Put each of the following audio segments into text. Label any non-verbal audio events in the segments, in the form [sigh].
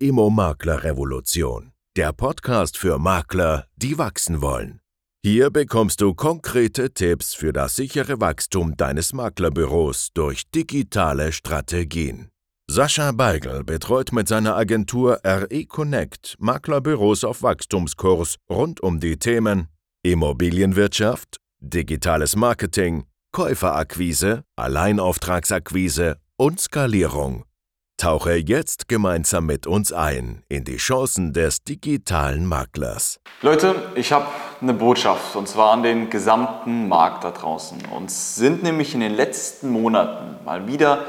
Immo-Makler-Revolution, der Podcast für Makler, die wachsen wollen. Hier bekommst du konkrete Tipps für das sichere Wachstum deines Maklerbüros durch digitale Strategien. Sascha Beigel betreut mit seiner Agentur RE Connect Maklerbüros auf Wachstumskurs rund um die Themen Immobilienwirtschaft, digitales Marketing, Käuferakquise, Alleinauftragsakquise und Skalierung. Tauche jetzt gemeinsam mit uns ein in die Chancen des digitalen Maklers. Leute, ich habe eine Botschaft und zwar an den gesamten Markt da draußen. Uns sind nämlich in den letzten Monaten mal wieder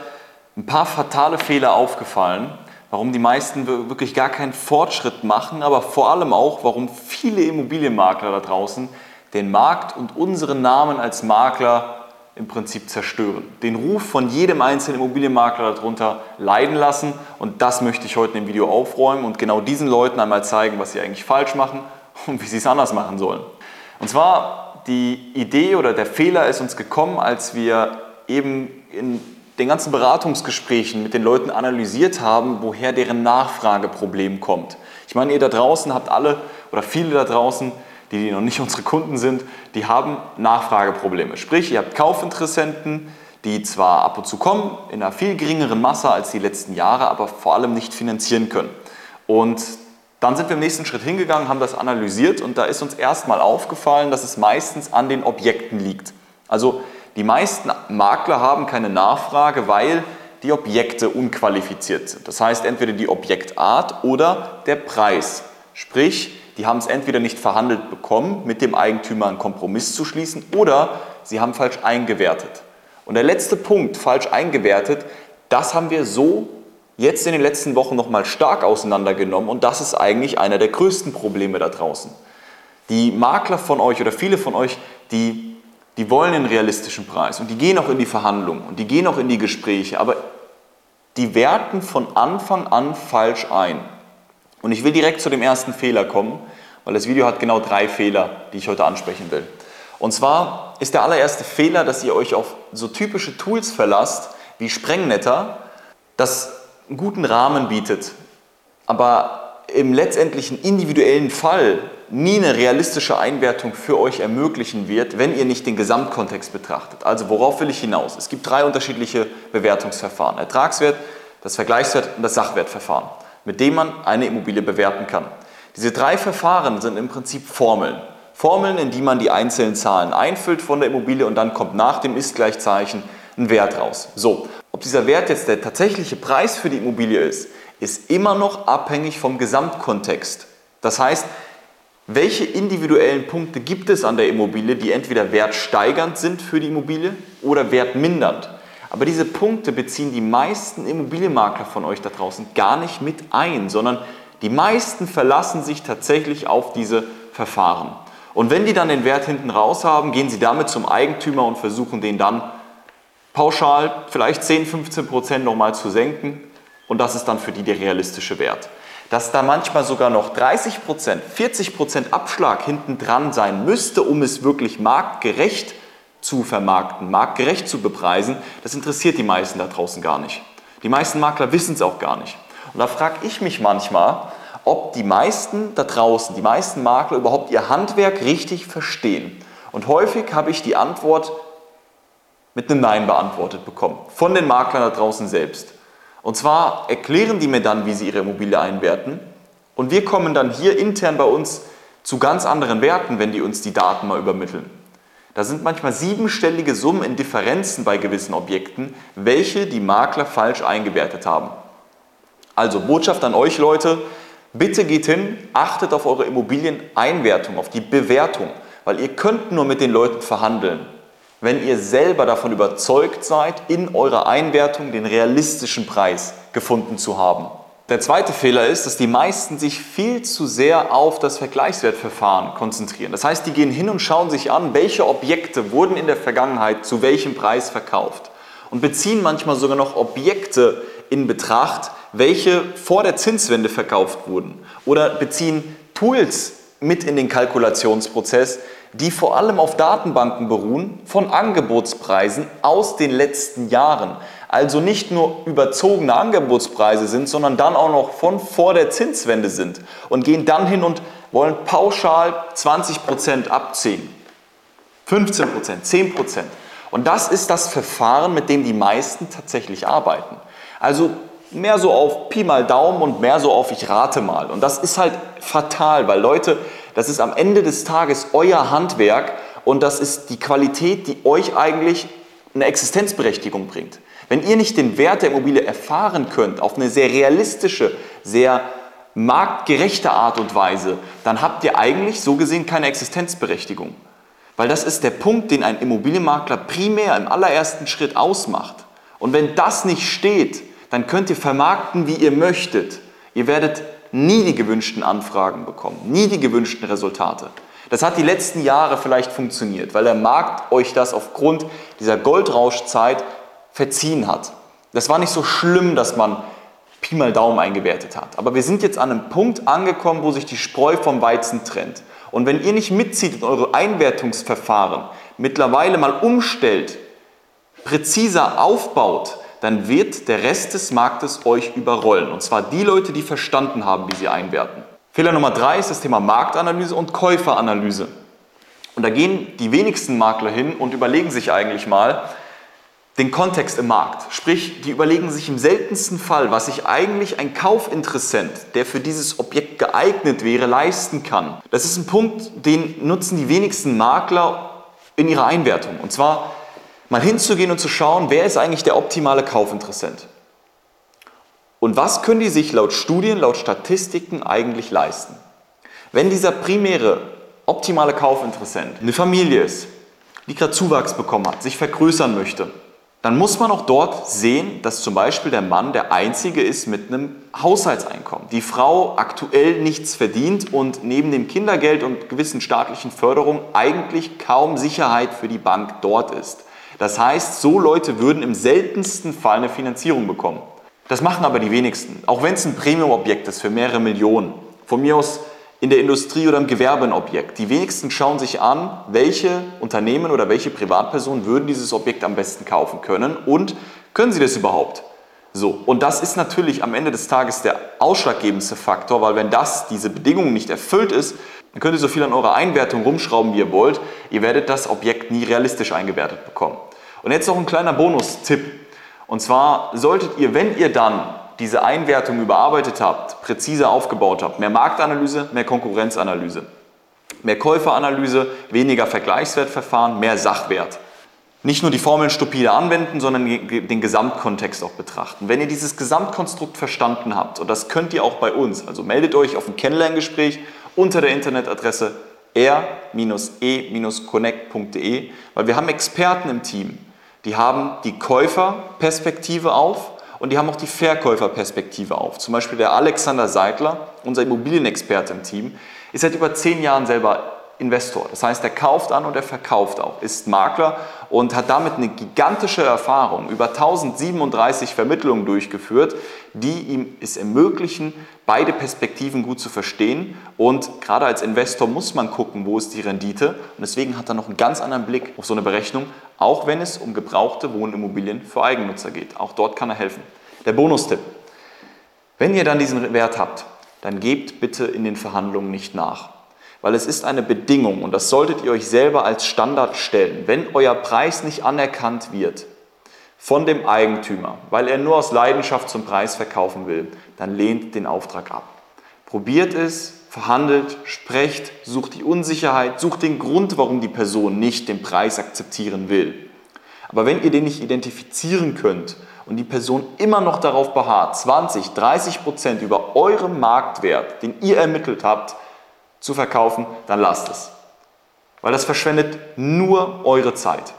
ein paar fatale Fehler aufgefallen, warum die meisten wirklich gar keinen Fortschritt machen, aber vor allem auch, warum viele Immobilienmakler da draußen den Markt und unseren Namen als Makler im Prinzip zerstören. Den Ruf von jedem einzelnen Immobilienmakler darunter leiden lassen und das möchte ich heute im Video aufräumen und genau diesen Leuten einmal zeigen, was sie eigentlich falsch machen [laughs] und wie sie es anders machen sollen. Und zwar die Idee oder der Fehler ist uns gekommen, als wir eben in den ganzen Beratungsgesprächen mit den Leuten analysiert haben, woher deren Nachfrageproblem kommt. Ich meine, ihr da draußen habt alle oder viele da draußen die, die noch nicht unsere Kunden sind, die haben Nachfrageprobleme. Sprich, ihr habt Kaufinteressenten, die zwar ab und zu kommen, in einer viel geringeren Masse als die letzten Jahre, aber vor allem nicht finanzieren können. Und dann sind wir im nächsten Schritt hingegangen, haben das analysiert und da ist uns erstmal aufgefallen, dass es meistens an den Objekten liegt. Also die meisten Makler haben keine Nachfrage, weil die Objekte unqualifiziert sind. Das heißt entweder die Objektart oder der Preis. Sprich, die haben es entweder nicht verhandelt bekommen, mit dem Eigentümer einen Kompromiss zu schließen, oder sie haben falsch eingewertet. Und der letzte Punkt, falsch eingewertet, das haben wir so jetzt in den letzten Wochen nochmal stark auseinandergenommen und das ist eigentlich einer der größten Probleme da draußen. Die Makler von euch oder viele von euch, die, die wollen einen realistischen Preis und die gehen auch in die Verhandlungen und die gehen auch in die Gespräche, aber die werten von Anfang an falsch ein. Und ich will direkt zu dem ersten Fehler kommen, weil das Video hat genau drei Fehler, die ich heute ansprechen will. Und zwar ist der allererste Fehler, dass ihr euch auf so typische Tools verlasst wie Sprengnetter, das einen guten Rahmen bietet, aber im letztendlichen individuellen Fall nie eine realistische Einwertung für euch ermöglichen wird, wenn ihr nicht den Gesamtkontext betrachtet. Also worauf will ich hinaus? Es gibt drei unterschiedliche Bewertungsverfahren. Ertragswert, das Vergleichswert und das Sachwertverfahren mit dem man eine Immobilie bewerten kann. Diese drei Verfahren sind im Prinzip Formeln. Formeln, in die man die einzelnen Zahlen einfüllt von der Immobilie und dann kommt nach dem Ist-Gleichzeichen ein Wert raus. So, ob dieser Wert jetzt der tatsächliche Preis für die Immobilie ist, ist immer noch abhängig vom Gesamtkontext. Das heißt, welche individuellen Punkte gibt es an der Immobilie, die entweder wertsteigernd sind für die Immobilie oder wertmindernd? Aber diese Punkte beziehen die meisten Immobilienmakler von euch da draußen gar nicht mit ein, sondern die meisten verlassen sich tatsächlich auf diese Verfahren. Und wenn die dann den Wert hinten raus haben, gehen sie damit zum Eigentümer und versuchen den dann pauschal vielleicht 10, 15 Prozent nochmal zu senken. Und das ist dann für die der realistische Wert. Dass da manchmal sogar noch 30 Prozent, 40 Prozent Abschlag hinten dran sein müsste, um es wirklich marktgerecht zu vermarkten, marktgerecht zu bepreisen, das interessiert die meisten da draußen gar nicht. Die meisten Makler wissen es auch gar nicht. Und da frage ich mich manchmal, ob die meisten da draußen, die meisten Makler überhaupt ihr Handwerk richtig verstehen. Und häufig habe ich die Antwort mit einem Nein beantwortet bekommen, von den Maklern da draußen selbst. Und zwar erklären die mir dann, wie sie ihre Immobilie einwerten. Und wir kommen dann hier intern bei uns zu ganz anderen Werten, wenn die uns die Daten mal übermitteln. Da sind manchmal siebenstellige Summen in Differenzen bei gewissen Objekten, welche die Makler falsch eingewertet haben. Also Botschaft an euch Leute, bitte geht hin, achtet auf eure Immobilieneinwertung, auf die Bewertung, weil ihr könnt nur mit den Leuten verhandeln, wenn ihr selber davon überzeugt seid, in eurer Einwertung den realistischen Preis gefunden zu haben. Der zweite Fehler ist, dass die meisten sich viel zu sehr auf das Vergleichswertverfahren konzentrieren. Das heißt, die gehen hin und schauen sich an, welche Objekte wurden in der Vergangenheit zu welchem Preis verkauft und beziehen manchmal sogar noch Objekte in Betracht, welche vor der Zinswende verkauft wurden oder beziehen Tools mit in den Kalkulationsprozess, die vor allem auf Datenbanken beruhen von Angebotspreisen aus den letzten Jahren. also nicht nur überzogene Angebotspreise sind, sondern dann auch noch von vor der Zinswende sind und gehen dann hin und wollen pauschal 20% abziehen. 15%, 10%. Und das ist das Verfahren, mit dem die meisten tatsächlich arbeiten. Also mehr so auf Pi mal Daumen und mehr so auf ich rate mal. Und das ist halt fatal, weil Leute, das ist am Ende des Tages euer Handwerk und das ist die Qualität, die euch eigentlich eine Existenzberechtigung bringt. Wenn ihr nicht den Wert der Immobilie erfahren könnt, auf eine sehr realistische, sehr marktgerechte Art und Weise, dann habt ihr eigentlich so gesehen keine Existenzberechtigung. Weil das ist der Punkt, den ein Immobilienmakler primär im allerersten Schritt ausmacht. Und wenn das nicht steht, dann könnt ihr vermarkten, wie ihr möchtet. Ihr werdet nie die gewünschten Anfragen bekommen, nie die gewünschten Resultate. Das hat die letzten Jahre vielleicht funktioniert, weil der Markt euch das aufgrund dieser Goldrauschzeit verziehen hat. Das war nicht so schlimm, dass man Pi mal Daumen eingewertet hat. Aber wir sind jetzt an einem Punkt angekommen, wo sich die Spreu vom Weizen trennt. Und wenn ihr nicht mitzieht in eure Einwertungsverfahren, mittlerweile mal umstellt, präziser aufbaut, dann wird der Rest des Marktes euch überrollen. Und zwar die Leute, die verstanden haben, wie sie einwerten. Fehler Nummer drei ist das Thema Marktanalyse und Käuferanalyse. Und da gehen die wenigsten Makler hin und überlegen sich eigentlich mal den Kontext im Markt. Sprich, die überlegen sich im seltensten Fall, was sich eigentlich ein Kaufinteressent, der für dieses Objekt geeignet wäre, leisten kann. Das ist ein Punkt, den nutzen die wenigsten Makler in ihrer Einwertung. Und zwar mal hinzugehen und zu schauen, wer ist eigentlich der optimale Kaufinteressent? Und was können die sich laut Studien, laut Statistiken eigentlich leisten? Wenn dieser primäre optimale Kaufinteressent eine Familie ist, die gerade Zuwachs bekommen hat, sich vergrößern möchte, dann muss man auch dort sehen, dass zum Beispiel der Mann der Einzige ist mit einem Haushaltseinkommen. Die Frau aktuell nichts verdient und neben dem Kindergeld und gewissen staatlichen Förderungen eigentlich kaum Sicherheit für die Bank dort ist. Das heißt, so Leute würden im seltensten Fall eine Finanzierung bekommen. Das machen aber die wenigsten. Auch wenn es ein Premium-Objekt ist für mehrere Millionen. Von mir aus in der Industrie oder im Gewerbe ein Objekt. Die wenigsten schauen sich an, welche Unternehmen oder welche Privatpersonen würden dieses Objekt am besten kaufen können und können sie das überhaupt? So, und das ist natürlich am Ende des Tages der ausschlaggebendste Faktor, weil wenn das, diese Bedingung nicht erfüllt ist, dann könnt ihr so viel an eurer Einwertung rumschrauben, wie ihr wollt. Ihr werdet das Objekt nie realistisch eingewertet bekommen. Und jetzt noch ein kleiner Bonustipp. Und zwar solltet ihr, wenn ihr dann diese Einwertung überarbeitet habt, präziser aufgebaut habt, mehr Marktanalyse, mehr Konkurrenzanalyse, mehr Käuferanalyse, weniger Vergleichswertverfahren, mehr Sachwert. Nicht nur die Formeln stupide anwenden, sondern den Gesamtkontext auch betrachten. Wenn ihr dieses Gesamtkonstrukt verstanden habt, und das könnt ihr auch bei uns, also meldet euch auf ein Kennenlerngespräch unter der Internetadresse r-e-connect.de, weil wir haben Experten im Team, die haben die Käuferperspektive auf und die haben auch die Verkäuferperspektive auf. Zum Beispiel der Alexander Seidler, unser Immobilienexperte im Team, ist seit über zehn Jahren selber Investor. Das heißt, er kauft an und er verkauft auch, ist Makler und hat damit eine gigantische Erfahrung, über 1037 Vermittlungen durchgeführt, die ihm es ermöglichen, beide Perspektiven gut zu verstehen. Und gerade als Investor muss man gucken, wo ist die Rendite. Und deswegen hat er noch einen ganz anderen Blick auf so eine Berechnung, auch wenn es um gebrauchte Wohnimmobilien für Eigennutzer geht. Auch dort kann er helfen. Der Bonustipp. Wenn ihr dann diesen Wert habt, dann gebt bitte in den Verhandlungen nicht nach weil es ist eine Bedingung und das solltet ihr euch selber als Standard stellen. Wenn euer Preis nicht anerkannt wird von dem Eigentümer, weil er nur aus Leidenschaft zum Preis verkaufen will, dann lehnt den Auftrag ab. Probiert es, verhandelt, sprecht, sucht die Unsicherheit, sucht den Grund, warum die Person nicht den Preis akzeptieren will. Aber wenn ihr den nicht identifizieren könnt und die Person immer noch darauf beharrt, 20, 30 Prozent über eurem Marktwert, den ihr ermittelt habt, zu verkaufen, dann lasst es. Weil das verschwendet nur eure Zeit.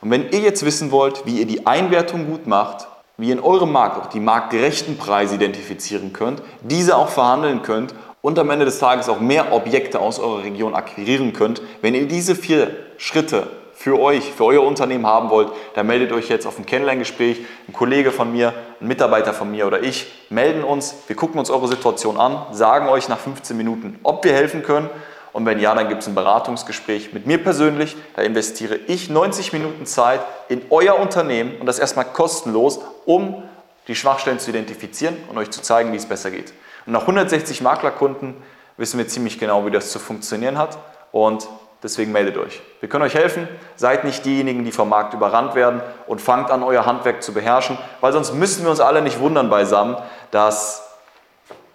Und wenn ihr jetzt wissen wollt, wie ihr die Einwertung gut macht, wie ihr in eurem Markt auch die marktgerechten Preise identifizieren könnt, diese auch verhandeln könnt und am Ende des Tages auch mehr Objekte aus eurer Region akquirieren könnt, wenn ihr diese vier Schritte für euch, für euer Unternehmen haben wollt, dann meldet euch jetzt auf ein Kennenlerngespräch. Ein Kollege von mir, ein Mitarbeiter von mir oder ich melden uns. Wir gucken uns eure Situation an, sagen euch nach 15 Minuten, ob wir helfen können. Und wenn ja, dann gibt es ein Beratungsgespräch mit mir persönlich. Da investiere ich 90 Minuten Zeit in euer Unternehmen und das erstmal kostenlos, um die Schwachstellen zu identifizieren und euch zu zeigen, wie es besser geht. Und nach 160 Maklerkunden wissen wir ziemlich genau, wie das zu funktionieren hat. Und deswegen meldet euch. Wir können euch helfen. Seid nicht diejenigen, die vom Markt überrannt werden und fangt an, euer Handwerk zu beherrschen, weil sonst müssen wir uns alle nicht wundern beisammen, dass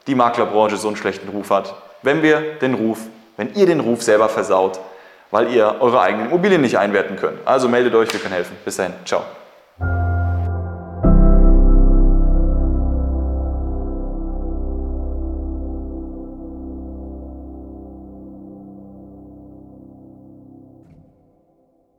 die Maklerbranche so einen schlechten Ruf hat. Wenn wir den Ruf wenn ihr den Ruf selber versaut, weil ihr eure eigenen Immobilien nicht einwerten könnt. Also meldet euch, wir können helfen. Bis dahin, ciao.